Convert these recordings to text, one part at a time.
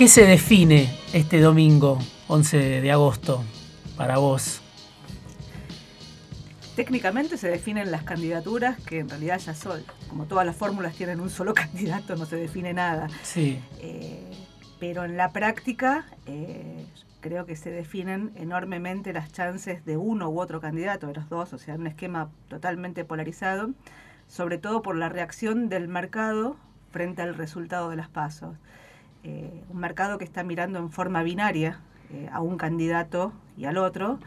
¿Qué se define este domingo, 11 de agosto, para vos? Técnicamente se definen las candidaturas que en realidad ya son, como todas las fórmulas tienen un solo candidato, no se define nada. Sí. Eh, pero en la práctica eh, creo que se definen enormemente las chances de uno u otro candidato, de los dos, o sea, un esquema totalmente polarizado, sobre todo por la reacción del mercado frente al resultado de las pasos. Eh, un mercado que está mirando en forma binaria eh, a un candidato y al otro,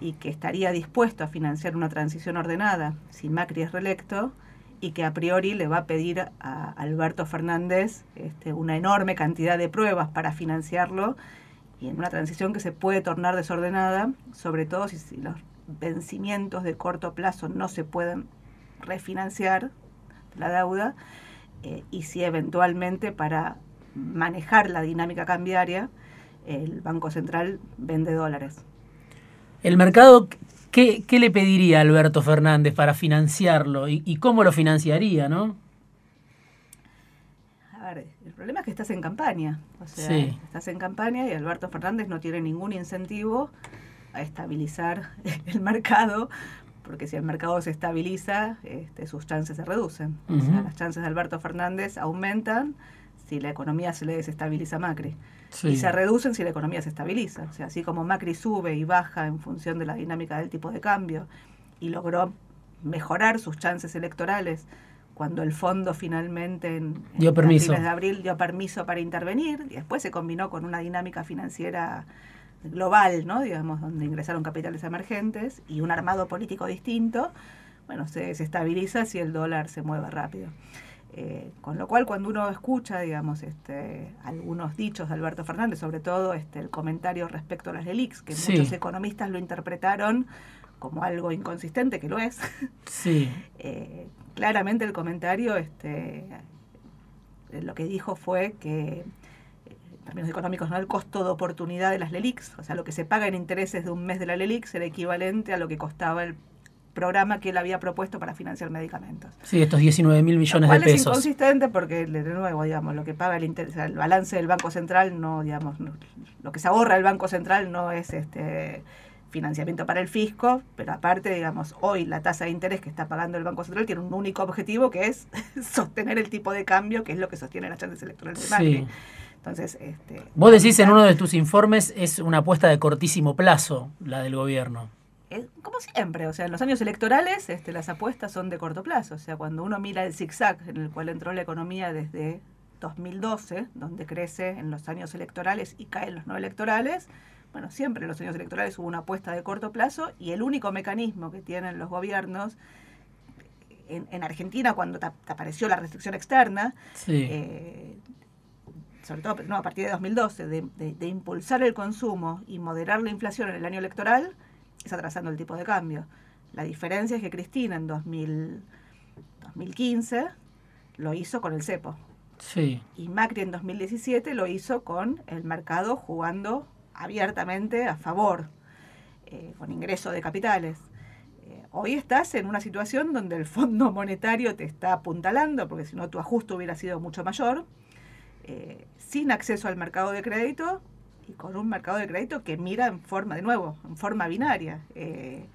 y que estaría dispuesto a financiar una transición ordenada si Macri es reelecto, y que a priori le va a pedir a Alberto Fernández este, una enorme cantidad de pruebas para financiarlo, y en una transición que se puede tornar desordenada, sobre todo si, los vencimientos de corto plazo no se pueden refinanciar la deuda, eh, y si eventualmente para manejar la dinámica cambiaria, el Banco Central vende dólares. El mercado, ¿qué, le pediría a Alberto Fernández para financiarlo y, cómo lo financiaría, no? A ver, el problema es que estás en campaña. O sea, estás en campaña y Alberto Fernández no tiene ningún incentivo a estabilizar el mercado, porque si el mercado se estabiliza, este, sus chances se reducen. O sea, las chances de Alberto Fernández aumentan si la economía se le desestabiliza a Macri. Y se reducen si la economía se estabiliza. O sea, así como Macri sube y baja en función de la dinámica del tipo de cambio y logró mejorar sus chances electorales cuando el fondo finalmente en, dio permiso. de abril dio permiso para intervenir y después se combinó con una dinámica financiera global, ¿no? digamos, donde ingresaron capitales emergentes y un armado político distinto, bueno, se desestabiliza si el dólar se mueve rápido. Eh, con lo cual, cuando uno escucha, digamos, este, algunos dichos de Alberto Fernández, sobre todo este, el comentario respecto a las LELIX, que muchos economistas lo interpretaron como algo inconsistente, que lo es. Sí. Eh, claramente el comentario, este, lo que dijo fue que en términos económicos, ¿no? el costo de oportunidad de las LELIX, o sea, lo que se paga en intereses de un mes de la LELIX era equivalente a lo que costaba el programa que él había propuesto para financiar medicamentos. Sí, estos 19 mil millones de pesos. Es inconsistente porque, de nuevo, digamos, lo que paga el, el balance del Banco Central, no, digamos, lo que se ahorra el Banco Central no es este financiamiento para el fisco, pero aparte, digamos, hoy la tasa de interés que está pagando el Banco Central tiene un único objetivo que es sostener el tipo de cambio, que es lo que sostiene las chances electorales de Macri. Entonces, este, Vos decís en uno de tus informes es una apuesta de cortísimo plazo la del gobierno como siempre, o sea, en los años electorales este, las apuestas son de corto plazo. O sea, cuando uno mira el zigzag en el cual entró la economía desde 2012, donde crece en los años electorales y cae en los no electorales, bueno, siempre en los años electorales hubo una apuesta de corto plazo y el único mecanismo que tienen los gobiernos en, Argentina cuando te, apareció la restricción externa, eh, sobre todo no, a partir de 2012, de, de, impulsar el consumo y moderar la inflación en el año electoral, es atrasando el tipo de cambio. La diferencia es que Cristina en 2015 lo hizo con el cepo. Sí. Y Macri en 2017 lo hizo con el mercado jugando abiertamente a favor, eh, con ingreso de capitales. Eh, hoy estás en una situación donde el Fondo Monetario te está apuntalando, porque si no tu ajuste hubiera sido mucho mayor, eh, sin acceso al mercado de crédito, y con un mercado de crédito que mira en forma, de nuevo, en forma binaria. Eh,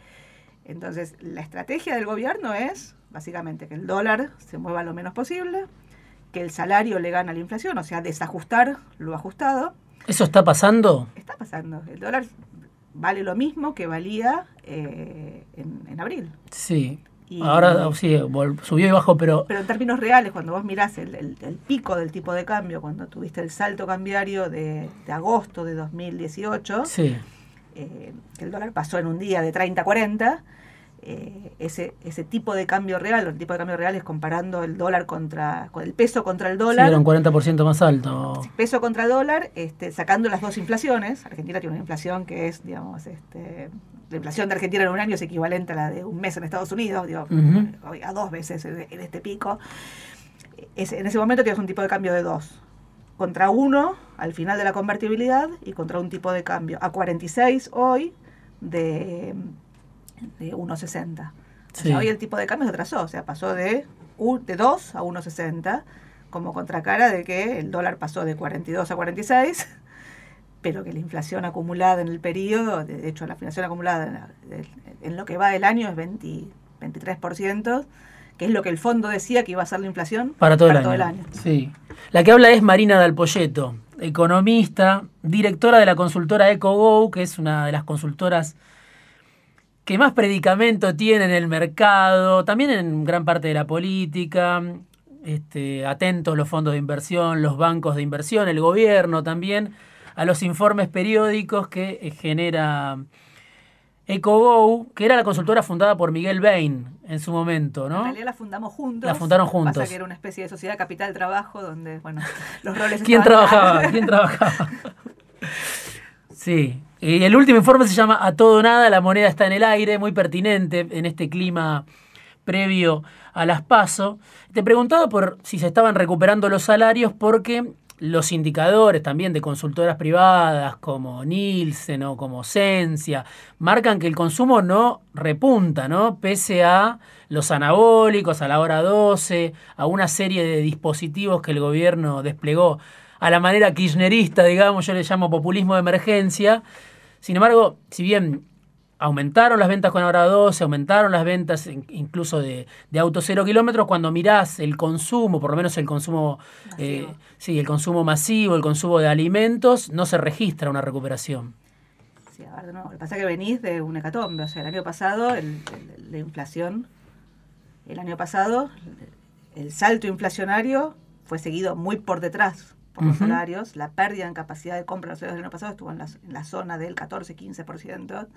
entonces, la estrategia del gobierno es básicamente que el dólar se mueva lo menos posible, que el salario le gana a la inflación, o sea, desajustar lo ajustado. ¿Eso está pasando? Está pasando. El dólar vale lo mismo que valía eh, en, en, abril. Sí. Ahora sí, subió y bajó, pero... Pero en términos reales, cuando vos mirás el, el, pico del tipo de cambio, cuando tuviste el salto cambiario de, de agosto de 2018, sí. eh, el dólar pasó en un día de 30 a 40, eh, ese, ese tipo de cambio real, el tipo de cambio real es comparando el dólar contra, con el peso contra el dólar. Sí, era un 40% más alto. Peso contra dólar, este, sacando las dos inflaciones. Argentina tiene una inflación que es, digamos, este, la inflación de Argentina en un año es equivalente a la de un mes en Estados Unidos, digo, a dos veces en, este pico. en ese momento tienes un tipo de cambio de dos contra uno al final de la convertibilidad y contra un tipo de cambio a 46 hoy de, de 1,60. hoy el tipo de cambio se atrasó, o sea, pasó de, de 2 a 1,60 como contracara de que el dólar pasó de 42 a 46, pero que la inflación acumulada en el periodo, de hecho la inflación acumulada en, lo que va del año es 23%, que es lo que el fondo decía que iba a ser la inflación para todo, el, año. Sí. La que habla es Marina Dalpolleto, economista, directora de la consultora EcoGo, que es una de las consultoras que más predicamento tiene en el mercado, también en gran parte de la política, este, atentos los fondos de inversión, los bancos de inversión, el gobierno también, a los informes periódicos que eh, genera EcoGo, que era la consultora fundada por Miguel Bain en su momento, ¿no? En realidad la fundamos juntos. La fundaron juntos. Pasa que era una especie de sociedad capital trabajo donde, bueno, los roles ¿Quién trabajaba? ¿Quién trabajaba? Sí, y el último informe se llama A todo nada, la moneda está en el aire, muy pertinente en este clima previo a las PASO. Te preguntaba por si se estaban recuperando los salarios porque los indicadores también de consultoras privadas como Nielsen o como Cencia marcan que el consumo no repunta, ¿no? Pese a los anabólicos, a la hora 12, a una serie de dispositivos que el gobierno desplegó a la manera kirchnerista, digamos, yo le llamo populismo de emergencia. Sin embargo, si bien aumentaron las ventas con hora 12, aumentaron las ventas incluso de, de autos cero kilómetros, cuando mirás el consumo, por lo menos el consumo, eh, sí, el consumo masivo, el consumo de alimentos, no se registra una recuperación. Sí, a ver, no, lo que pasa es que venís de un hecatombe, o sea, el año pasado el, la inflación, el año pasado el salto inflacionario fue seguido muy por detrás los salarios, la pérdida en capacidad de compra los del año pasado estuvo en la, en la zona del 14-15%,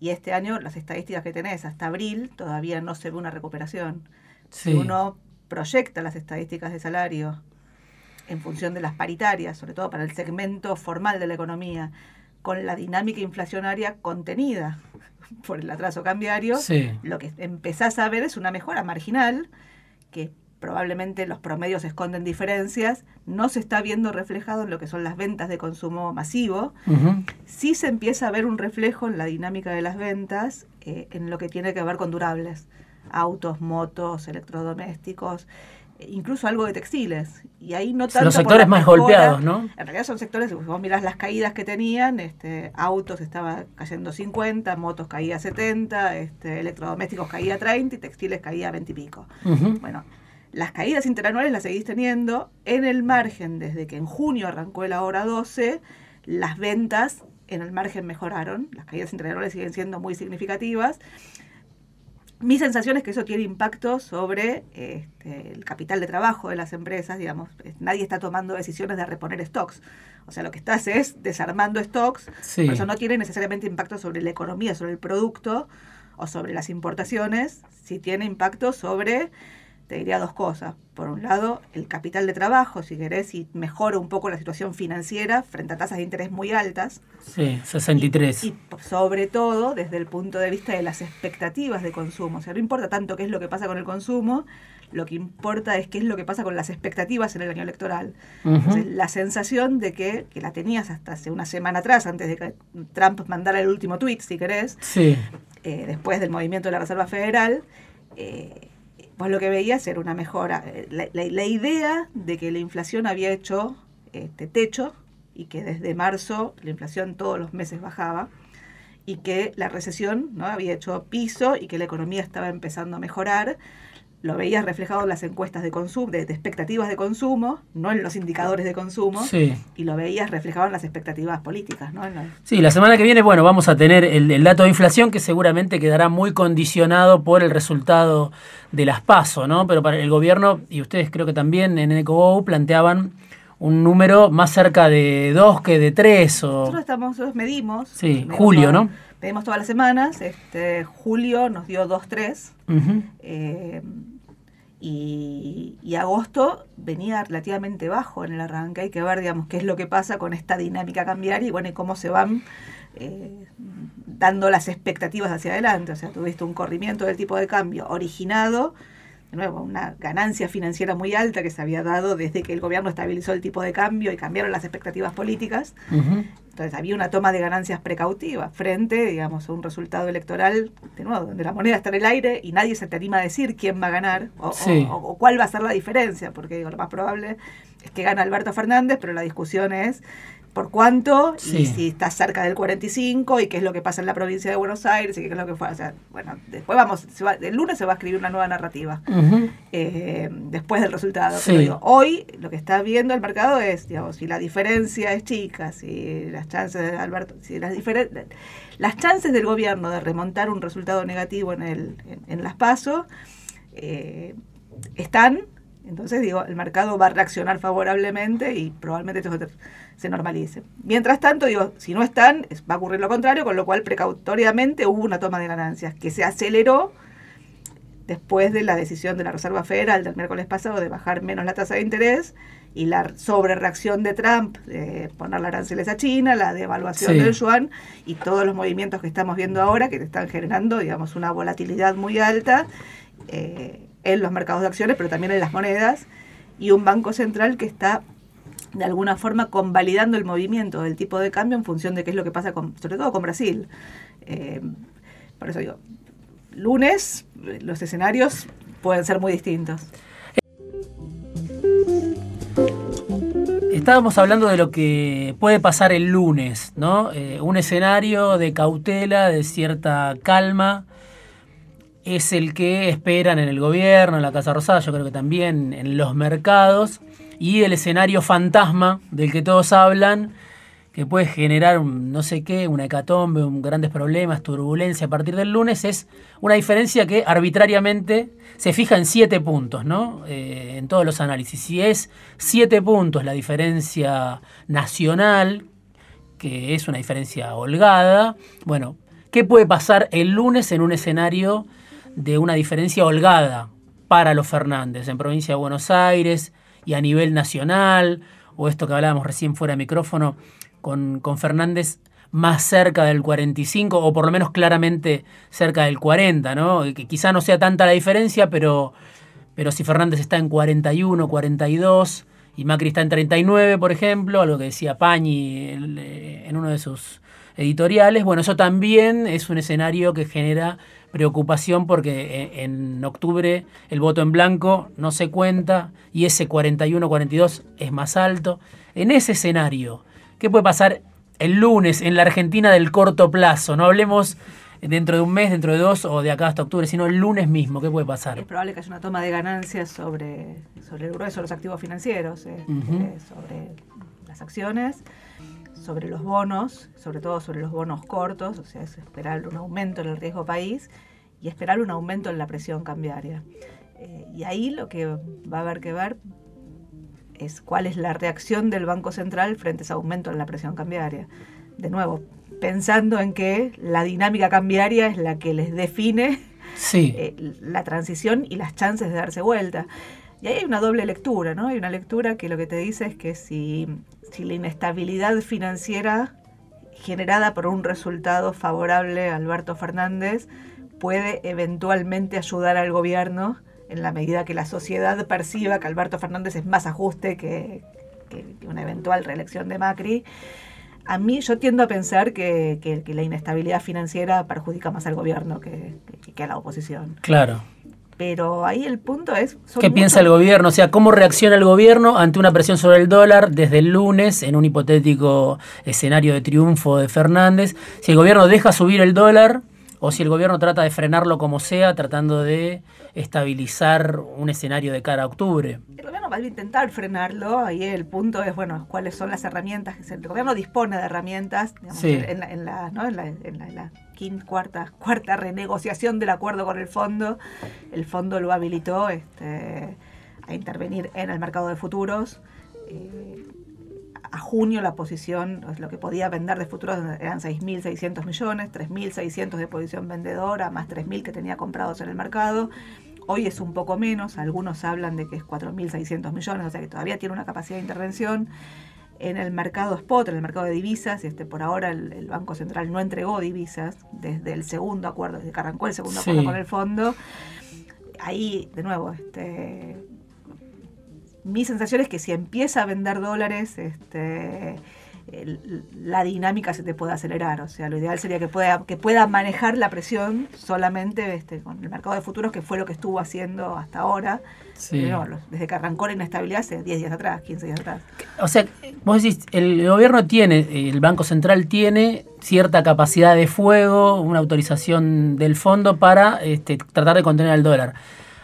y este año las estadísticas que tenés hasta abril todavía no se ve una recuperación. Si uno proyecta las estadísticas de salario en función de las paritarias, sobre todo para el segmento formal de la economía, con la dinámica inflacionaria contenida por el atraso cambiario, lo que empezás a ver es una mejora marginal que probablemente los promedios esconden diferencias, no se está viendo reflejado en lo que son las ventas de consumo masivo, sí se empieza a ver un reflejo en la dinámica de las ventas eh, en lo que tiene que ver con durables, autos, motos, electrodomésticos, e incluso algo de textiles. Y ahí no tanto Los sectores más golpeados, ¿no? En realidad son sectores, si vos mirás las caídas que tenían, este, autos estaba cayendo 50, motos caía 70, este, electrodomésticos caía 30 y textiles caía 20 y pico. Bueno, las caídas interanuales las seguís teniendo. En el margen, desde que en junio arrancó la hora 12, las ventas en el margen mejoraron, las caídas interanuales siguen siendo muy significativas. Mi sensación es que eso tiene impacto sobre este, el capital de trabajo de las empresas, digamos, nadie está tomando decisiones de reponer stocks. O sea, lo que estás es desarmando stocks, eso no tiene necesariamente impacto sobre la economía, sobre el producto o sobre las importaciones, sí tiene impacto sobre te diría dos cosas. Por un lado, el capital de trabajo, si querés, y mejora un poco la situación financiera frente a tasas de interés muy altas. Sí, 63. Y, sobre todo desde el punto de vista de las expectativas de consumo. O sea, no importa tanto qué es lo que pasa con el consumo, lo que importa es qué es lo que pasa con las expectativas en el año electoral. la sensación de que, que la tenías hasta hace una semana atrás, antes de que Trump mandara el último tweet, si querés, sí. eh, después del movimiento de la Reserva Federal, eh, vos lo que veías era una mejora. Eh, la, idea de que la inflación había hecho este techo y que desde marzo la inflación todos los meses bajaba y que la recesión ¿no? había hecho piso y que la economía estaba empezando a mejorar lo veías reflejado en las encuestas de consumo, de, expectativas de consumo, no en los indicadores de consumo, y lo veías reflejado en las expectativas políticas. ¿no? Sí, la semana que viene, bueno, vamos a tener el, dato de inflación que seguramente quedará muy condicionado por el resultado de las PASO, ¿no? Pero para el gobierno, y ustedes creo que también en EcoGo planteaban un número más cerca de 2 que de 3. O... Nosotros, estamos, nosotros medimos. Sí, julio, ¿no? Pedimos todas las semanas. Este, julio nos dio 2-3. Eh, y, agosto venía relativamente bajo en el arranque. Hay que ver, digamos, qué es lo que pasa con esta dinámica cambiaria y bueno, y cómo se van eh, dando las expectativas hacia adelante. O sea, tuviste un corrimiento del tipo de cambio originado de nuevo, una ganancia financiera muy alta que se había dado desde que el gobierno estabilizó el tipo de cambio y cambiaron las expectativas políticas. Entonces había una toma de ganancias precautiva frente, digamos, a un resultado electoral, de nuevo, donde la moneda está en el aire y nadie se te anima a decir quién va a ganar o, o cuál va a ser la diferencia, porque digo, lo más probable es que gana Alberto Fernández, pero la discusión es por cuánto y si está cerca del 45 y qué es lo que pasa en la provincia de Buenos Aires y qué es lo que fue. O sea, bueno, después vamos, el lunes se va a escribir una nueva narrativa eh, después del resultado. hoy lo que está viendo el mercado es, digamos, si la diferencia es chica, si las chances de Alberto, si las las chances del gobierno de remontar un resultado negativo en el en, las pasos eh, están entonces, digo, el mercado va a reaccionar favorablemente y probablemente esto se normalice. Mientras tanto, digo, si no están, va a ocurrir lo contrario, con lo cual precautoriamente hubo una toma de ganancias que se aceleró después de la decisión de la Reserva Federal del miércoles pasado de bajar menos la tasa de interés y la sobrereacción de Trump de poner la aranceles a China, la devaluación del yuan y todos los movimientos que estamos viendo ahora que están generando, digamos, una volatilidad muy alta. Eh, en los mercados de acciones, pero también en las monedas, y un banco central que está de alguna forma convalidando el movimiento del tipo de cambio en función de qué es lo que pasa con, sobre todo con Brasil. Eh, por eso digo, lunes los escenarios pueden ser muy distintos. Estábamos hablando de lo que puede pasar el lunes, ¿no? Eh, un escenario de cautela, de cierta calma, es el que esperan en el gobierno, en la Casa Rosada, yo creo que también en los mercados, y el escenario fantasma del que todos hablan, que puede generar no sé qué, una hecatombe, un, grandes problemas, turbulencia a partir del lunes, es una diferencia que arbitrariamente se fija en siete puntos, ¿no? Eh, en todos los análisis. Si es siete puntos la diferencia nacional, que es una diferencia holgada, bueno, ¿qué puede pasar el lunes en un escenario de una diferencia holgada para los Fernández en provincia de Buenos Aires y a nivel nacional, o esto que hablábamos recién fuera de micrófono, con, con Fernández más cerca del 45 o por lo menos claramente cerca del 40, ¿no? Que quizá no sea tanta la diferencia, pero, pero si Fernández está en 41, 42 y Macri está en 39, por ejemplo, algo que decía Pañi en uno de sus editoriales, bueno, eso también es un escenario que genera preocupación porque en, octubre el voto en blanco no se cuenta y ese 41-42 es más alto. En ese escenario, ¿qué puede pasar el lunes en la Argentina del corto plazo? No hablemos dentro de un mes, dentro de dos o de acá hasta octubre, sino el lunes mismo. ¿Qué puede pasar? Es probable que haya una toma de ganancias sobre, sobre el grueso de los activos financieros, este, sobre las acciones sobre los bonos, sobre todo sobre los bonos cortos, o sea, es esperar un aumento en el riesgo país y esperar un aumento en la presión cambiaria. Eh, y ahí lo que va a haber que ver es cuál es la reacción del Banco Central frente a ese aumento en la presión cambiaria. De nuevo, pensando en que la dinámica cambiaria es la que les define eh, la transición y las chances de darse vuelta. Y ahí hay una doble lectura, ¿no? Hay una lectura que lo que te dice es que si si la inestabilidad financiera generada por un resultado favorable a Alberto Fernández puede eventualmente ayudar al gobierno en la medida que la sociedad perciba que Alberto Fernández es más ajuste que, una eventual reelección de Macri. A mí yo tiendo a pensar que, la inestabilidad financiera perjudica más al gobierno que, que a la oposición. Claro. Pero ahí el punto es... ¿Qué piensa el gobierno? O sea, ¿cómo reacciona el gobierno ante una presión sobre el dólar desde el lunes en un hipotético escenario de triunfo de Fernández? Si el gobierno deja subir el dólar o si el gobierno trata de frenarlo como sea, tratando de estabilizar un escenario de cara a octubre. El gobierno va a intentar frenarlo, ahí el punto es, bueno, cuáles son las herramientas. El gobierno dispone de herramientas en, la, en, la, ¿no? en, la, en la quinta, cuarta, cuarta renegociación del acuerdo con el fondo. El fondo lo habilitó este, a intervenir en el mercado de futuros. Eh, a junio la posición, lo que podía vender de futuros eran 6.600 millones, 3.600 de posición vendedora, más 3.000 que tenía comprados en el mercado. Hoy es un poco menos, algunos hablan de que es 4.600 millones, o sea que todavía tiene una capacidad de intervención. En el mercado spot, en el mercado de divisas, este, por ahora el, Banco Central no entregó divisas desde el segundo acuerdo, desde que arrancó el segundo acuerdo con el fondo. Ahí, de nuevo, este, mi sensación es que si empieza a vender dólares, este, la dinámica se te pueda acelerar. O sea, lo ideal sería que pueda, que pueda manejar la presión solamente este, con el mercado de futuros, que fue lo que estuvo haciendo hasta ahora. desde que arrancó la inestabilidad hace 10 días atrás, 15 días atrás. O sea, vos decís, el gobierno tiene, el Banco Central tiene cierta capacidad de fuego, una autorización del fondo para este, tratar de contener al dólar.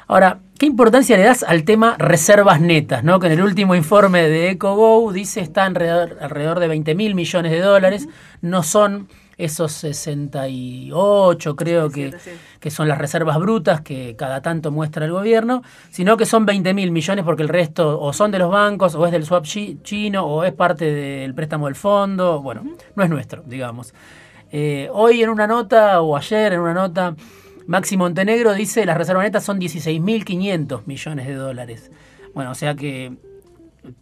Ahora, ¿qué importancia le das al tema reservas netas? ¿no? Que en el último informe de EcoGo dice está alrededor, alrededor de 20 mil millones de dólares. No son esos 68, creo que, que, son las reservas brutas que cada tanto muestra el gobierno, sino que son 20 mil millones porque el resto o son de los bancos, o es del swap chino, o es parte del préstamo del fondo. Bueno, no es nuestro, digamos. Eh, hoy en una nota, o ayer en una nota, Maxi Montenegro dice las reservas netas son 16.500 millones de dólares. Bueno, o sea que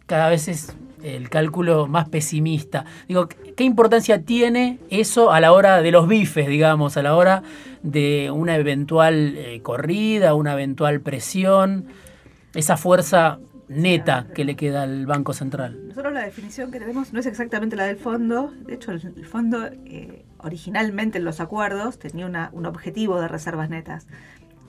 cada vez es el cálculo más pesimista. Digo, ¿qué importancia tiene eso a la hora de los bifes, digamos, a la hora de una eventual eh, corrida, una eventual presión, esa fuerza neta que le queda al Banco Central? Nosotros la definición que tenemos no es exactamente la del fondo, de hecho el, fondo... Eh, originalmente en los acuerdos tenía un objetivo de reservas netas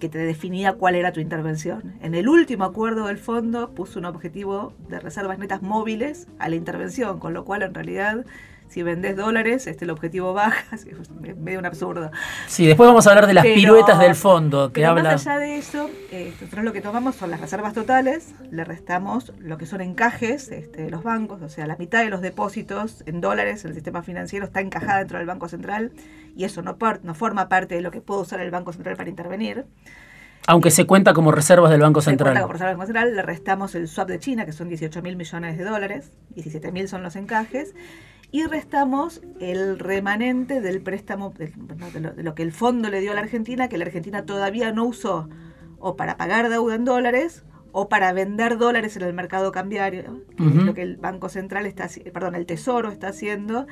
que te definía cuál era tu intervención. En el último acuerdo del fondo puso un objetivo de reservas netas móviles a la intervención, con lo cual en realidad si vendés dólares, este, el objetivo baja, es medio un absurdo. Sí, después vamos a hablar de las piruetas del fondo que habla. Más allá de eso, eh, nosotros lo que tomamos son las reservas totales, le restamos lo que son encajes este, de los bancos, o sea, la mitad de los depósitos en dólares en el sistema financiero está encajada dentro del Banco Central y eso no, no forma parte de lo que puede usar el Banco Central para intervenir. Aunque se cuenta como reservas del Banco Central. Se cuenta como reservas del Banco Central, le restamos el swap de China, que son 18 mil millones de dólares, 17 mil son los encajes, y restamos el remanente del préstamo, de, lo, que el fondo le dio a la Argentina, que la Argentina todavía no usó o para pagar deuda en dólares o para vender dólares en el mercado cambiario, lo que el Banco Central está, perdón, el Tesoro está haciendo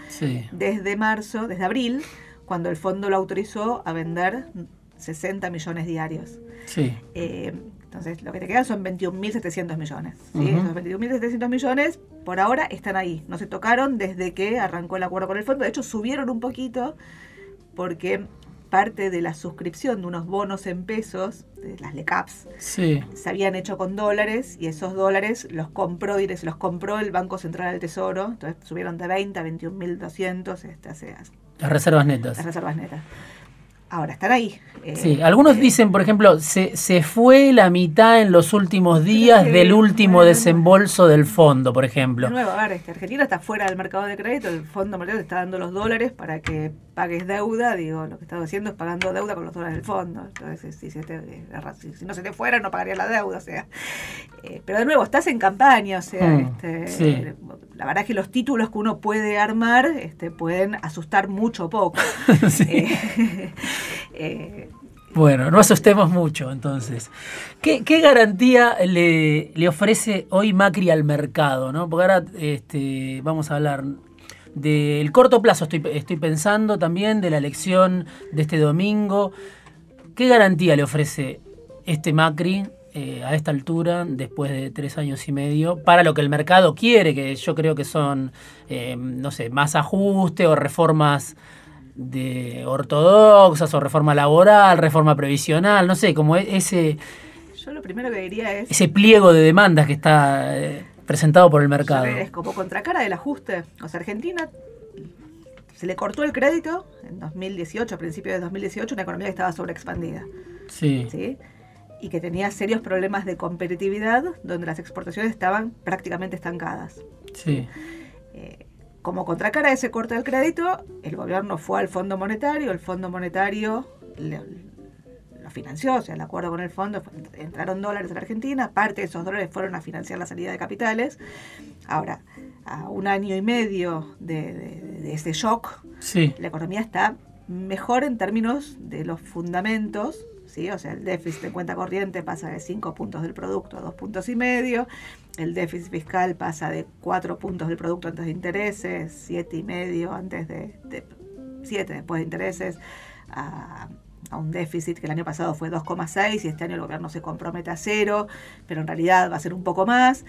desde marzo, desde abril, cuando el fondo lo autorizó a vender 60 millones diarios. Sí. Eh, entonces, lo que te quedan son 21.700 millones. ¿sí? Esos 21.700 millones, por ahora, están ahí. No se tocaron desde que arrancó el acuerdo con el fondo. De hecho, subieron un poquito porque parte de la suscripción de unos bonos en pesos, de las LECAPs, se habían hecho con dólares y esos dólares los compró, los compró el Banco Central del Tesoro. Entonces, subieron de 20 a 21.200 este, hace, las reservas netas. Las reservas netas ahora están ahí. Eh, sí, algunos dicen, por ejemplo, se, se fue la mitad en los últimos días del último desembolso del fondo, por ejemplo. De nuevo, a ver, este, Argentina está fuera del mercado de crédito, el Fondo Monetario te está dando los dólares para que pagues deuda, digo, lo que estás haciendo es pagando deuda con los dólares del fondo. Entonces, si, si, no se te fuera, no pagaría la deuda, o sea. Eh, pero de nuevo, estás en campaña, o sea, mm, este, la verdad es que los títulos que uno puede armar este, pueden asustar mucho o poco. Eh, eh, bueno, no asustemos mucho entonces. ¿Qué, garantía le, ofrece hoy Macri al mercado? ¿no? Porque ahora este, vamos a hablar del corto plazo, estoy, estoy pensando también de la elección de este domingo. ¿Qué garantía le ofrece este Macri eh, a esta altura, después de tres años y medio, para lo que el mercado quiere, que yo creo que son, eh, no sé, más ajuste o reformas de ortodoxas o reforma laboral, reforma previsional, no sé, como e-, ese... Yo lo primero que diría es... Ese pliego de demandas que está eh, presentado por el mercado. Es como contracara del ajuste. O sea, Argentina se le cortó el crédito en 2018, a principios de 2018, una economía que estaba sobreexpandida. Sí. ¿sí? Y que tenía serios problemas de competitividad, donde las exportaciones estaban prácticamente estancadas. Sí. Eh, como contracara de ese corte del crédito, el gobierno fue al Fondo Monetario, el Fondo Monetario lo financió, o sea, el acuerdo con el fondo, entraron dólares en la Argentina, parte de esos dólares fueron a financiar la salida de capitales. Ahora, a un año y medio de, ese shock, la economía está mejor en términos de los fundamentos, ¿sí? o sea, el déficit de cuenta corriente pasa de 5 puntos del producto a 2 puntos y medio, el déficit fiscal pasa de 4 puntos del producto antes de intereses, 7 y medio antes de, 7 después de intereses, a, un déficit que el año pasado fue 2,6 y este año el gobierno se compromete a cero, pero en realidad va a ser un poco más.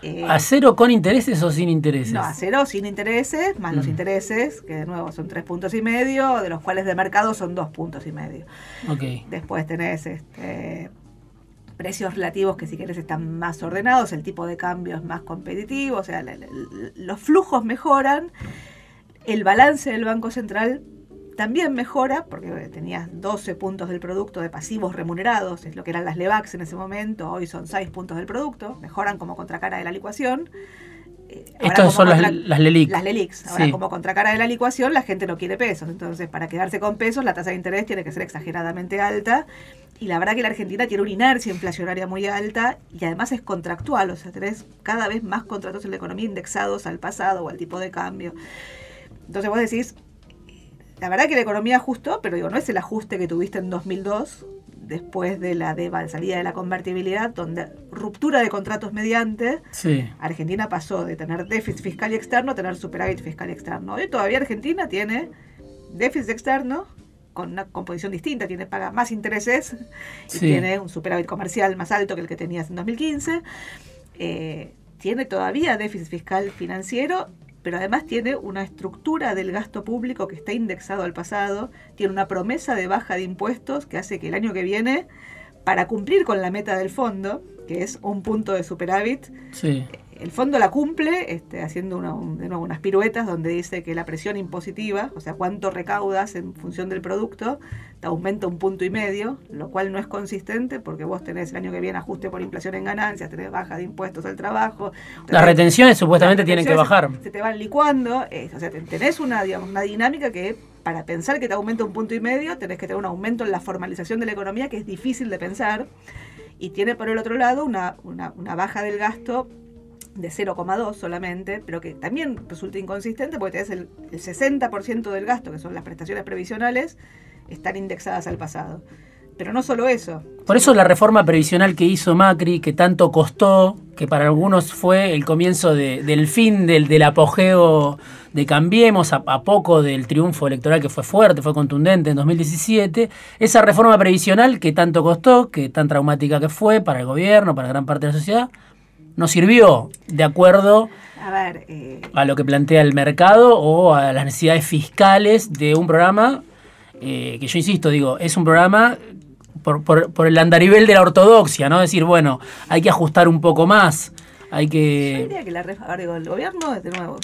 Eh, ¿A cero con intereses o sin intereses? No, a cero sin intereses, más los intereses, que de nuevo son tres puntos y medio, de los cuales de mercado son dos puntos y medio. Después tenés este, precios relativos que si querés están más ordenados, el tipo de cambio es más competitivo, o sea, la- la- los flujos mejoran, el balance del Banco Central también mejora, porque tenías 12 puntos del producto de pasivos remunerados, es lo que eran las LEVAX en ese momento, hoy son 6 puntos del producto, mejoran como contracara de la licuación. Eh, Estas son las, contra- las LELIC. las LELIX. Ahora, Sí. como contracara de la licuación, la gente no quiere pesos. Entonces, para quedarse con pesos, la tasa de interés tiene que ser exageradamente alta. Y la verdad que la Argentina tiene una inercia inflacionaria muy alta y además es contractual. O sea, tenés cada vez más contratos en la economía indexados al pasado o al tipo de cambio. Entonces, vos decís, la verdad que la economía ajustó, pero digo, no es el ajuste que tuviste en 2002, después de la deva- salida de la convertibilidad, donde ruptura de contratos mediante. Sí. Argentina pasó de tener déficit fiscal y externo a tener superávit fiscal y externo. Hoy todavía Argentina tiene déficit externo con una composición distinta, tiene paga más intereses y tiene un superávit comercial más alto que el que tenías en 2015. Eh, tiene todavía déficit fiscal financiero, pero además tiene una estructura del gasto público que está indexado al pasado, tiene una promesa de baja de impuestos que hace que el año que viene, para cumplir con la meta del fondo, que es un punto de superávit, Sí. El fondo la cumple este, haciendo una- un- de nuevo unas piruetas donde dice que la presión impositiva, o sea, cuánto recaudas en función del producto, te aumenta un punto y medio, lo cual no es consistente porque vos tenés el año que viene ajuste por inflación en ganancias, tenés baja de impuestos al trabajo. Las tenés- retenciones supuestamente las tienen que bajar. Se, se te van licuando, eh, o sea, te- tenés una, digamos, una dinámica que para pensar que te aumenta un punto y medio, tenés que tener un aumento en la formalización de la economía que es difícil de pensar. Y tiene por el otro lado una, una, una baja del gasto de 0,2 solamente, pero que también resulta inconsistente porque tenés el, el 60% del gasto, que son las prestaciones previsionales, están indexadas al pasado. Pero no solo eso. Por eso la reforma previsional que hizo Macri, que tanto costó, que para algunos fue el comienzo de- del fin del, del apogeo de Cambiemos, a, a poco del triunfo electoral que fue fuerte, fue contundente en 2017, esa reforma previsional que tanto costó, que tan traumática que fue para el gobierno, para gran parte de la sociedad, no sirvió de acuerdo A ver, eh, a lo que plantea el mercado o a las necesidades fiscales de un programa eh, que yo insisto, digo, es un programa por, por- por el andarivel de la ortodoxia, ¿no? Decir, bueno, hay que ajustar un poco más, hay yo que... diría que la ref- a ver, digo, el gobierno, de nuevo,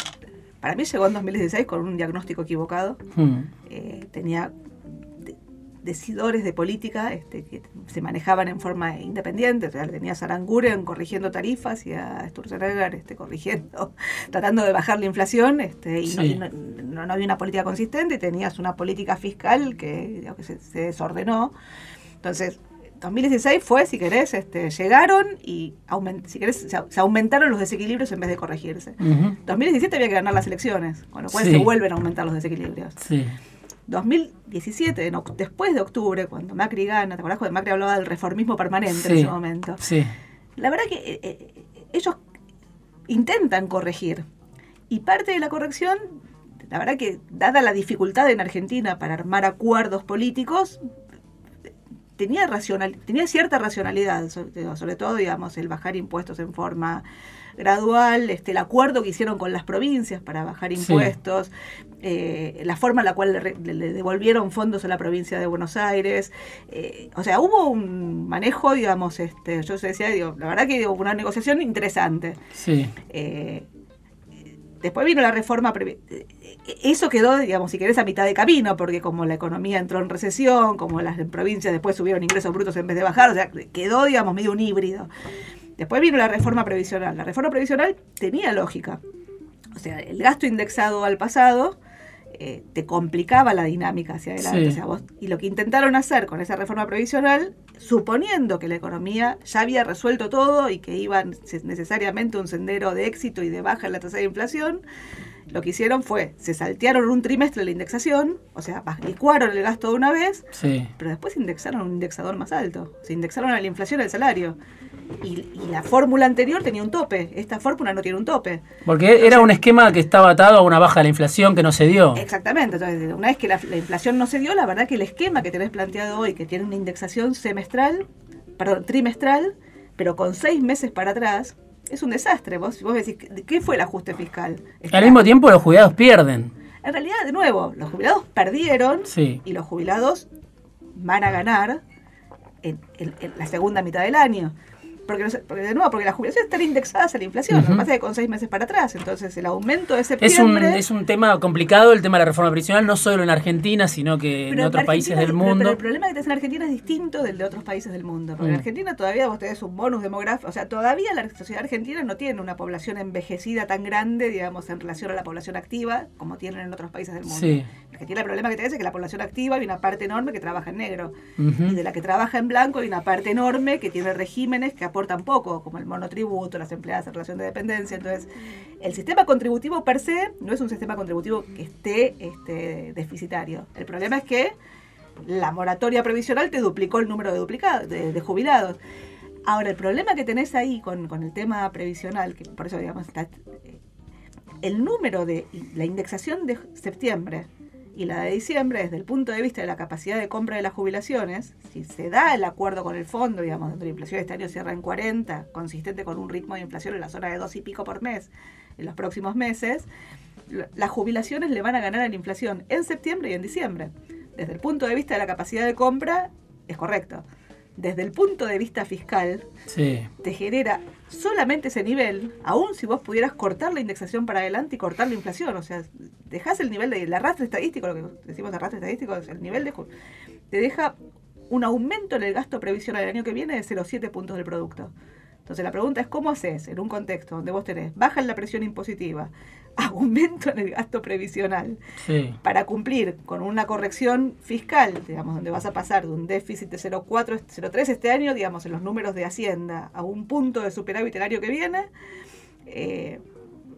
para mí llegó en 2016 con un diagnóstico equivocado. Hmm, eh, tenía decidores de política este, que se manejaban en forma independiente. O sea, tenías a Aranguren corrigiendo tarifas y a Sturzenegger este, corrigiendo, tratando de bajar la inflación. Este, y, no, Sí. no, no- no había una política consistente. y Tenías una política fiscal que, se, se desordenó. Entonces, 2016 fue, si querés, este, llegaron y aument- si querés, se, se aumentaron los desequilibrios en vez de corregirse. ujú, 2017 había que ganar las elecciones, con lo cual Sí. se vuelven a aumentar los desequilibrios. sí, 2017, en después de octubre, cuando Macri gana, ¿te acordás cuando Macri hablaba del reformismo permanente en ese momento? sí, La verdad que eh, eh, ellos intentan corregir. Y parte de la corrección, la verdad que dada la dificultad en Argentina para armar acuerdos políticos, tenía, racional, tenía cierta racionalidad, sobre, sobre todo, digamos, el bajar impuestos en forma gradual, este, el acuerdo que hicieron con las provincias para bajar Sí. impuestos, eh, la forma en la cual le, le- devolvieron fondos a la provincia de Buenos Aires. eh, o sea, hubo un manejo, digamos, este, yo decía, digo, la verdad que hubo una negociación interesante. sí, Eh, después vino la reforma. eh, Eso quedó, digamos, si querés, a mitad de camino, porque como la economía entró en recesión, como las provincias después subieron ingresos brutos en vez de bajar, o sea, quedó, digamos, medio un híbrido. Después vino la reforma previsional. La reforma previsional tenía lógica. O sea, el gasto indexado al pasado eh, te complicaba la dinámica hacia adelante. Sí. O sea, vos- y lo que intentaron hacer con esa reforma previsional, suponiendo que la economía ya había resuelto todo y que iba ne- necesariamente un sendero de éxito y de baja en la tasa de inflación, lo que hicieron fue, se saltearon un trimestre la indexación, o sea, licuaron el gasto de una vez, sí. pero después indexaron un indexador más alto. Se indexaron a la inflación el salario. Y, y la fórmula anterior tenía un tope. Esta fórmula no tiene un tope. Porque era un esquema que estaba atado a una baja de la inflación que no se dio. Exactamente. Entonces, una vez que la, la inflación no se dio, la verdad que el esquema que tenés planteado hoy, que tiene una indexación semestral, perdón, trimestral, pero con seis meses para atrás, es un desastre. Vos, vos decís, ¿qué fue el ajuste fiscal? Al mismo tiempo los jubilados pierden. En realidad, de nuevo, los jubilados perdieron y los jubilados van a ganar en, la segunda mitad del año. Porque, de nuevo, porque las jubilaciones están indexadas a la inflación, lo que pasa es que con seis meses para atrás. Entonces, el aumento de septiembre... Es un, es un tema complicado el tema de la reforma previsional, no solo en Argentina, sino que en otros países del mundo. Pero, el problema que tenés en Argentina es distinto del de otros países del mundo. Porque en mm. Argentina todavía vos tenés un bonus demográfico. O sea, todavía la sociedad argentina no tiene una población envejecida tan grande, digamos, en relación a la población activa, como tienen en otros países del mundo. Sí. Argentina el problema que tenés es que la población activa hay una parte enorme que trabaja en negro. Y de la que trabaja en blanco hay una parte enorme que tiene regímenes que aportan poco, como el monotributo, las empleadas en relación de dependencia. Entonces, el sistema contributivo per se no es un sistema contributivo que esté este, deficitario. El problema es que la moratoria previsional te duplicó el número de, duplicados, de, jubilados. Ahora, el problema que tenés ahí con, con el tema previsional, que por eso digamos, está, el número de la indexación de septiembre y la de diciembre, desde el punto de vista de la capacidad de compra de las jubilaciones, si se da el acuerdo con el fondo, digamos, donde la inflación este año cierra en 40, consistente con un ritmo de inflación en la zona de dos y pico por mes en los próximos meses, las jubilaciones le van a ganar a la inflación en septiembre y en diciembre. Desde el punto de vista de la capacidad de compra, es correcto desde el punto de vista fiscal, te genera solamente ese nivel, aun si vos pudieras cortar la indexación para adelante y cortar la inflación. O sea, dejás el nivel del arrastre estadístico, lo que decimos arrastre estadístico, es el nivel de. te deja un aumento en el gasto previsional del año que viene de 0,7 puntos del producto. Entonces la pregunta es cómo haces en un contexto donde vos tenés baja en la presión impositiva, aumento en el gasto previsional para cumplir con una corrección fiscal, digamos, donde vas a pasar de un déficit de 0,4, 0,3 este año, digamos, en los números de Hacienda, a un punto de superávit el año que viene. Eh,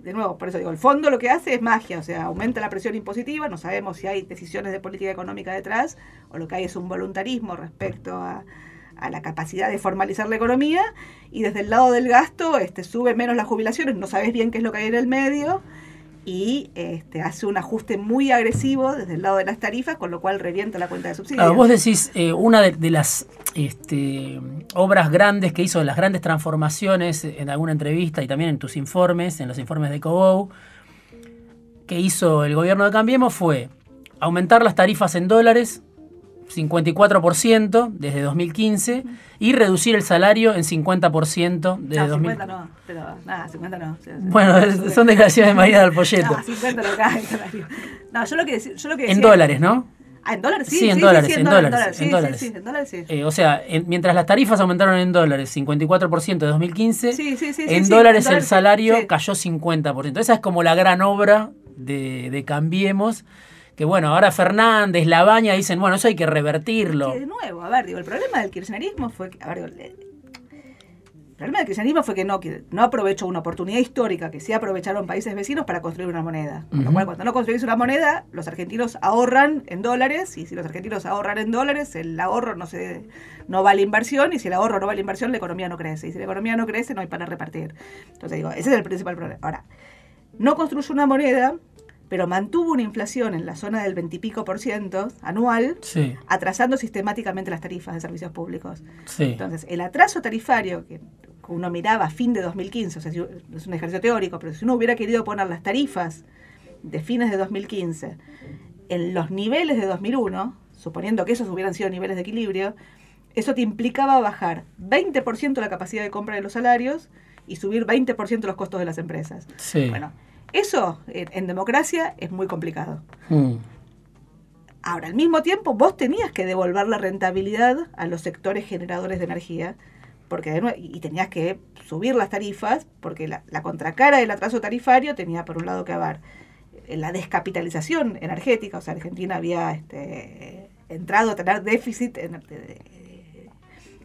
de nuevo, por eso digo, el fondo lo que hace es magia, o sea, aumenta la presión impositiva, no sabemos si hay decisiones de política económica detrás, o lo que hay es un voluntarismo respecto a, a la capacidad de formalizar la economía, y desde el lado del gasto este, sube menos las jubilaciones, no sabes bien qué es lo que hay en el medio, y este, hace un ajuste muy agresivo desde el lado de las tarifas, con lo cual revienta la cuenta de subsidios. vos decís, eh, una de, las este, obras grandes que hizo, las grandes transformaciones en alguna entrevista y también en tus informes, en los informes de COBOU, que hizo el gobierno de Cambiemos fue aumentar las tarifas en dólares 54% desde 2015 y reducir el salario en 50% desde no, 50 no, pero nada, 50 no. Bueno, son declaraciones de María del Folleto. No, 50 no cae el salario. No, yo lo que, yo lo que decía, En dólares, ¿no? Ah, en dólares, sí. Sí, en dólares, en dólares. En dólares, sí, en dólares, sí. Eh, o sea, mientras las tarifas aumentaron en dólares 54% de 2015, en dólares el salario cayó 50%. Esa es como la gran obra de, de Cambiemos que bueno, ahora Fernández, Labaña dicen, bueno, eso hay que revertirlo. de nuevo, a ver, digo, el problema del kirchnerismo fue que, a ver, el problema del kirchnerismo fue que no, que no aprovechó una oportunidad histórica que sí aprovecharon países vecinos para construir una moneda. Con lo cual, cuando no construís una moneda, los argentinos ahorran en dólares, y si los argentinos ahorran en dólares, el ahorro no se no va a la inversión, y si el ahorro no va a la inversión, la economía no crece. Y si la economía no crece, no hay para repartir. Entonces digo, ese es el principal problema. Ahora, no construyó una moneda pero mantuvo una inflación en la zona del 20 y pico por ciento anual, atrasando sistemáticamente las tarifas de servicios públicos. Entonces, el atraso tarifario que uno miraba a fin de 2015, o sea, es un ejercicio teórico, pero si uno hubiera querido poner las tarifas de fines de 2015 en los niveles de 2001, suponiendo que esos hubieran sido niveles de equilibrio, eso te implicaba bajar 20% la capacidad de compra de los salarios y subir 20% los costos de las empresas. Bueno, eso en, democracia es muy complicado. Hmm. Ahora, al mismo tiempo, vos tenías que devolver la rentabilidad a los sectores generadores de energía porque y tenías que subir las tarifas, porque la, contracara del atraso tarifario tenía por un lado que haber eh, la descapitalización energética, o sea, Argentina había este, entrado a tener déficit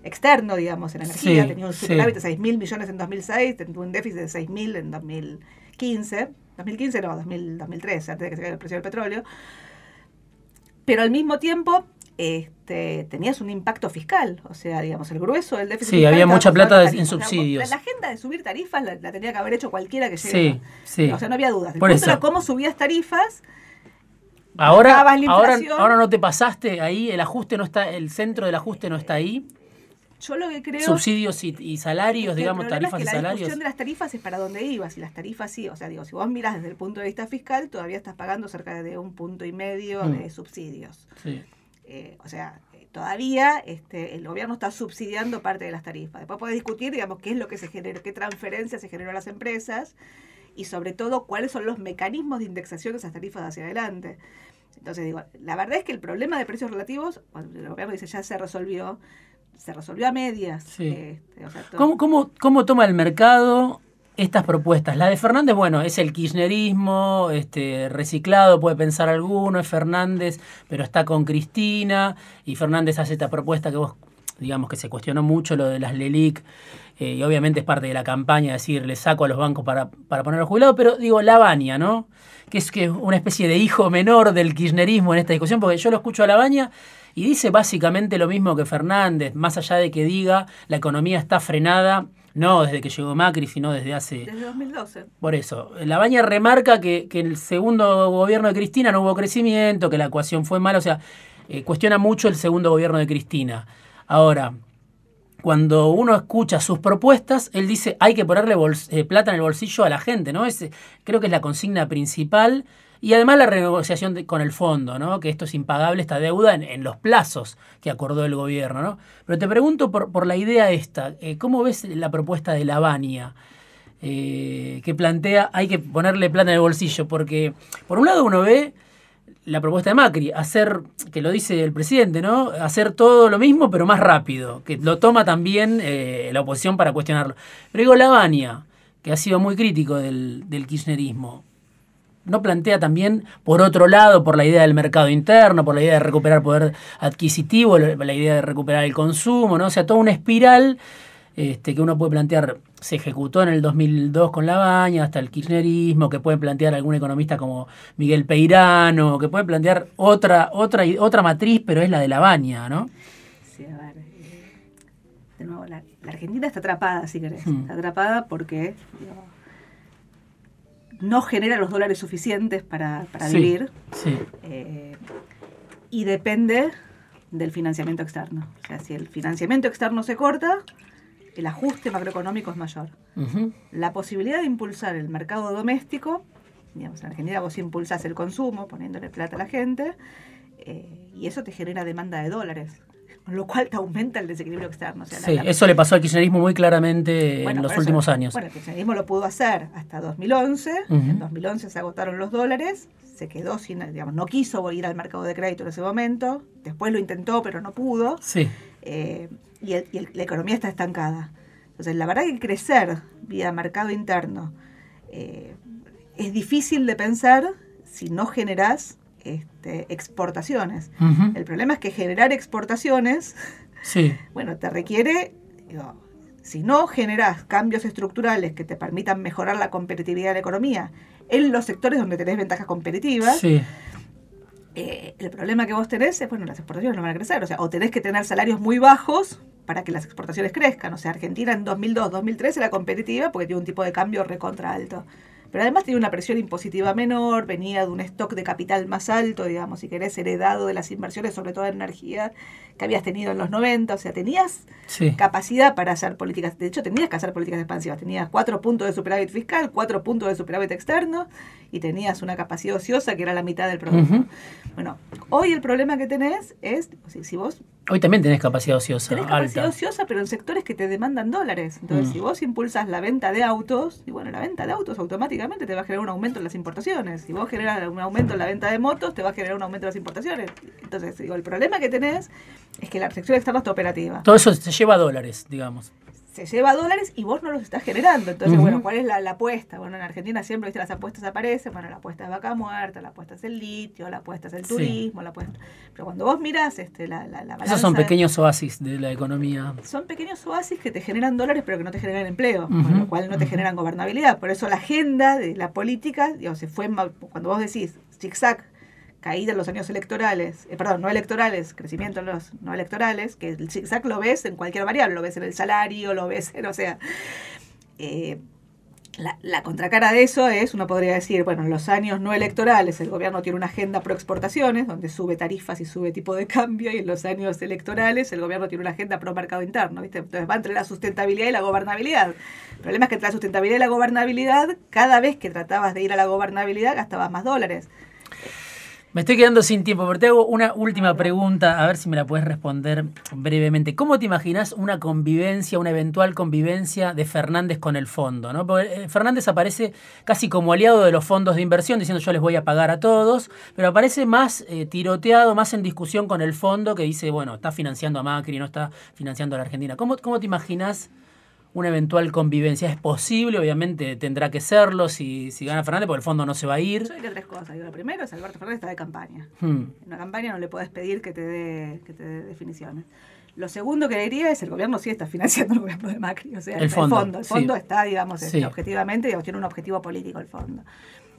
externo, digamos, en energía, tenía un superávit de 6 mil millones en 2006, tuvo un déficit de 6 mil en 2000 2015, 2015 no, 2013, antes de que se caiga el precio del petróleo, pero al mismo tiempo este, tenías un impacto fiscal, o sea, digamos, el grueso del déficit. Sí, había mucha plata en subsidios. La, agenda de subir tarifas la, tenía que haber hecho cualquiera que llegue. Sí, sí. O sea, no había dudas. Por eso. era cómo subías tarifas. Ahora, ahora, ahora no te pasaste ahí, el ajuste no está, el centro del ajuste no está ahí. Yo lo que creo. Subsidios y, salarios, digamos, tarifas y salarios. La discusión de las tarifas es para dónde ibas. Y las tarifas sí, o sea, digo, si vos miras desde el punto de vista fiscal, todavía estás pagando cerca de un punto y medio mm. de subsidios. Sí. Eh, o sea, todavía este, el gobierno está subsidiando parte de las tarifas. Después puede discutir, digamos, qué es lo que se generó, qué transferencia se generó a las empresas y sobre todo cuáles son los mecanismos de indexación de esas tarifas hacia adelante. Entonces digo, la verdad es que el problema de precios relativos, cuando el gobierno dice ya se resolvió, se resolvió a medias. Este, ¿Cómo, cómo, cómo toma el mercado estas propuestas. La de Fernández, bueno, es el kirchnerismo, este, reciclado, puede pensar alguno, es Fernández, pero está con Cristina, y Fernández hace esta propuesta que vos, digamos que se cuestionó mucho, lo de las LELIC, eh, y obviamente es parte de la campaña, decir, le saco a los bancos para, para poner los jubilados, pero digo, Lavagna, ¿no? Que es que una especie de hijo menor del kirchnerismo en esta discusión, porque yo lo escucho a Lavagna y dice básicamente lo mismo que Fernández, más allá de que diga la economía está frenada no desde que llegó Macri, sino desde hace... Desde 2012. Por eso. La Baña remarca que, que en el segundo gobierno de Cristina no hubo crecimiento, que la ecuación fue mala, o sea, eh, cuestiona mucho el segundo gobierno de Cristina. Ahora, cuando uno escucha sus propuestas, él dice hay que ponerle eh, plata en el bolsillo a la gente, ¿no? Ese, creo que es la consigna principal y además la renegociación con el fondo, ¿no? que esto es impagable, esta deuda, en, los plazos que acordó el gobierno. ¿no? Pero te pregunto por, la idea esta, eh, ¿cómo ves la propuesta de Lavania? Eh, que plantea hay que ponerle plata en el bolsillo, porque por un lado uno ve la propuesta de Macri, hacer, que lo dice el presidente, ¿no? Hacer todo lo mismo, pero más rápido, que lo toma también eh, la oposición para cuestionarlo. Pero digo, Lavania, que ha sido muy crítico del, del kirchnerismo, no plantea también, por otro lado, por la idea del mercado interno, por la idea de recuperar poder adquisitivo, la idea de recuperar el consumo, ¿no? O sea, toda una espiral este, que uno puede plantear, se ejecutó en el 2002 con la baña, hasta el kirchnerismo, que puede plantear algún economista como Miguel Peirano, que puede plantear otra, otra, otra matriz, pero es la de la baña, ¿no? Sí, a ver. Eh, de nuevo, la, Argentina está atrapada, si querés. Hmm. Está atrapada porque no genera los dólares suficientes para, vivir. Eh, y depende del financiamiento externo. O sea, si el financiamiento externo se corta, el ajuste macroeconómico es mayor. La posibilidad de impulsar el mercado doméstico, digamos, en Argentina vos impulsás el consumo poniéndole plata a la gente, eh, y eso te genera demanda de dólares lo cual te aumenta el desequilibrio externo. sí, eso le pasó al kirchnerismo muy claramente en los últimos años. Bueno, el kirchnerismo lo pudo hacer hasta 2011, en 2011 se agotaron los dólares, se quedó sin, digamos, no quiso ir al mercado de crédito en ese momento, después lo intentó pero no pudo, sí. Eh, y, la economía está estancada. Entonces, la verdad que crecer vía mercado interno eh, es difícil de pensar si no generás este, exportaciones. El problema es que generar exportaciones, sí. bueno, te requiere, si no generas cambios estructurales que te permitan mejorar la competitividad de la economía en los sectores donde tenés ventajas competitivas, eh, el problema que vos tenés es, bueno, las exportaciones no van a crecer, o sea, o tenés que tener salarios muy bajos para que las exportaciones crezcan. O sea, Argentina en 2002, 2003 era competitiva porque tiene un tipo de cambio recontra alto pero además tiene una presión impositiva menor, venía de un stock de capital más alto, digamos, si querés, heredado de las inversiones, sobre todo en energía, que habías tenido en los 90, o sea, tenías capacidad para hacer políticas, de hecho tenías que hacer políticas expansivas, tenías cuatro puntos de superávit fiscal, cuatro puntos de superávit externo, y tenías una capacidad ociosa que era la mitad del producto. Bueno, hoy el problema que tenés es, si, vos... Hoy también tenés capacidad ociosa. Tenés capacidad ociosa, pero en sectores que te demandan dólares. Entonces, mm. si vos impulsas la venta de autos, y bueno, la venta de autos automáticamente te va a generar un aumento en las importaciones. Si vos generas un aumento en la venta de motos, te va a generar un aumento en las importaciones. Entonces, digo, el problema que tenés es que la sección externa está operativa. Todo eso se lleva a dólares, digamos se lleva dólares y vos no los estás generando. Entonces, bueno, ¿cuál es la, apuesta? Bueno, en Argentina siempre, viste, las apuestas aparecen. Bueno, la apuesta es vaca muerta, la apuesta es el litio, la apuesta es el turismo, la apuesta... Pero cuando vos mirás este, la, la, la Esos son pequeños oasis de la economía. Son pequeños oasis que te generan dólares pero que no te generan empleo, con lo cual no te generan gobernabilidad. Por eso la agenda de la política, digamos, se fue... Cuando vos decís zigzag caída en los años electorales, eh, perdón, no electorales, crecimiento en los no electorales, que el zigzag lo ves en cualquier variable, lo ves en el salario, lo ves en, o sea, eh, la, contracara de eso es, uno podría decir, bueno, en los años no electorales el gobierno tiene una agenda pro exportaciones, donde sube tarifas y sube tipo de cambio, y en los años electorales el gobierno tiene una agenda pro mercado interno, ¿viste? Entonces va entre la sustentabilidad y la gobernabilidad. El problema es que entre la sustentabilidad y la gobernabilidad, cada vez que tratabas de ir a la gobernabilidad gastabas más dólares. Me estoy quedando sin tiempo, pero te hago una última pregunta, a ver si me la puedes responder brevemente. ¿Cómo te imaginas una convivencia, una eventual convivencia de Fernández con el fondo? ¿no? Porque eh, Fernández aparece casi como aliado de los fondos de inversión, diciendo yo les voy a pagar a todos, pero aparece más eh, tiroteado, más en discusión con el fondo que dice, bueno, está financiando a Macri, no está financiando a la Argentina. ¿Cómo, cómo te imaginas una eventual convivencia. Es posible, obviamente tendrá que serlo si, si gana Fernández, porque el fondo no se va a ir. Yo diría tres cosas. lo primero es Alberto Fernández está de campaña. Hmm. En una campaña no le puedes pedir que te dé, que te dé definiciones. Lo segundo que diría es el gobierno sí está financiando el gobierno de Macri. O sea, el, fondo. El fondo está, digamos, este, objetivamente, digamos, tiene un objetivo político el fondo.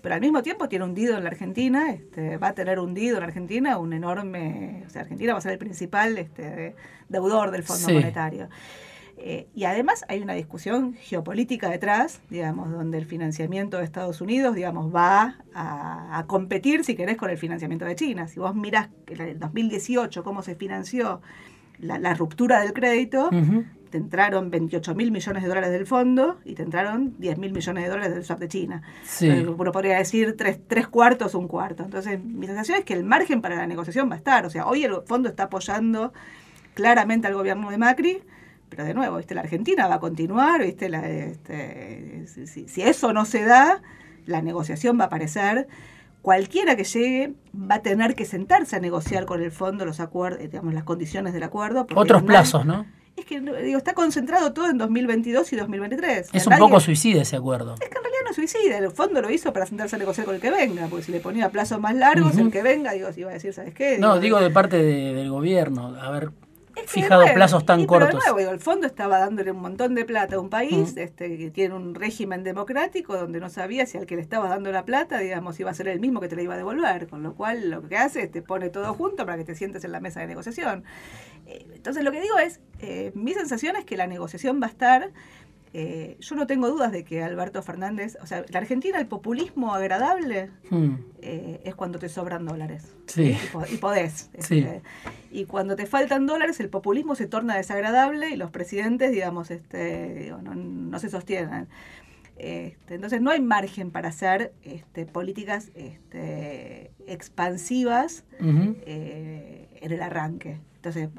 Pero al mismo tiempo tiene hundido en la Argentina, este, va a tener hundido en Argentina un enorme, o sea, Argentina va a ser el principal este, deudor del Fondo Monetario. Eh, y además hay una discusión geopolítica detrás, digamos, donde el financiamiento de Estados Unidos, digamos, va a, competir, si querés, con el financiamiento de China. Si vos mirás en el 2018 cómo se financió la, ruptura del crédito, te entraron 28 mil millones de dólares del fondo y te entraron 10 mil millones de dólares del swap de China. uno podría decir tres, tres cuartos, un cuarto. Entonces, mi sensación es que el margen para la negociación va a estar. O sea, hoy el fondo está apoyando claramente al gobierno de Macri pero de nuevo, ¿viste? la Argentina va a continuar, ¿viste? La, este, si, eso no se da, la negociación va a aparecer. Cualquiera que llegue va a tener que sentarse a negociar con el fondo los acuerdos, digamos, las condiciones del acuerdo. Otros plazos, ¿no? Es que digo, está concentrado todo en 2022 y 2023. Es un poco suicida ese acuerdo. Es que en realidad no es suicida. El fondo lo hizo para sentarse a negociar con el que venga, porque si le ponía plazos más largos, el que venga, digo, iba a decir, ¿sabes qué? no, digo de parte del gobierno. A ver, fijado plazos tan cortos. el fondo estaba dándole un montón de plata a un país este, que tiene un régimen democrático donde no sabía si al que le estaba dando la plata, digamos, iba a ser el mismo que te la iba a devolver. Con lo cual lo que hace es te pone todo junto para que te sientes en la mesa de negociación. Eh, entonces lo que digo es, eh, mi sensación es que la negociación va a estar eh, yo no tengo dudas de que Alberto Fernández, o sea, la Argentina, el populismo agradable hmm. eh, es cuando te sobran dólares. Sí. Y, podés. Este, y cuando te faltan dólares, el populismo se torna desagradable y los presidentes, digamos, este, no, se sostienen. Este, entonces no hay margen para hacer este, políticas este, expansivas eh, en el arranque. Entonces,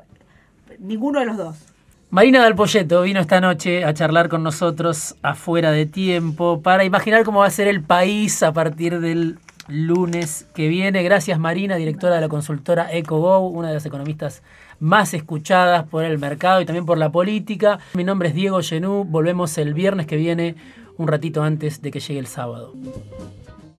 ninguno de los dos. Marina Del Polleto vino esta noche a charlar con nosotros afuera de tiempo para imaginar cómo va a ser el país a partir del lunes que viene. Gracias Marina, directora de la consultora EcoGo, una de las economistas más escuchadas por el mercado y también por la política. Mi nombre es Diego Genú, volvemos el viernes que viene, un ratito antes de que llegue el sábado.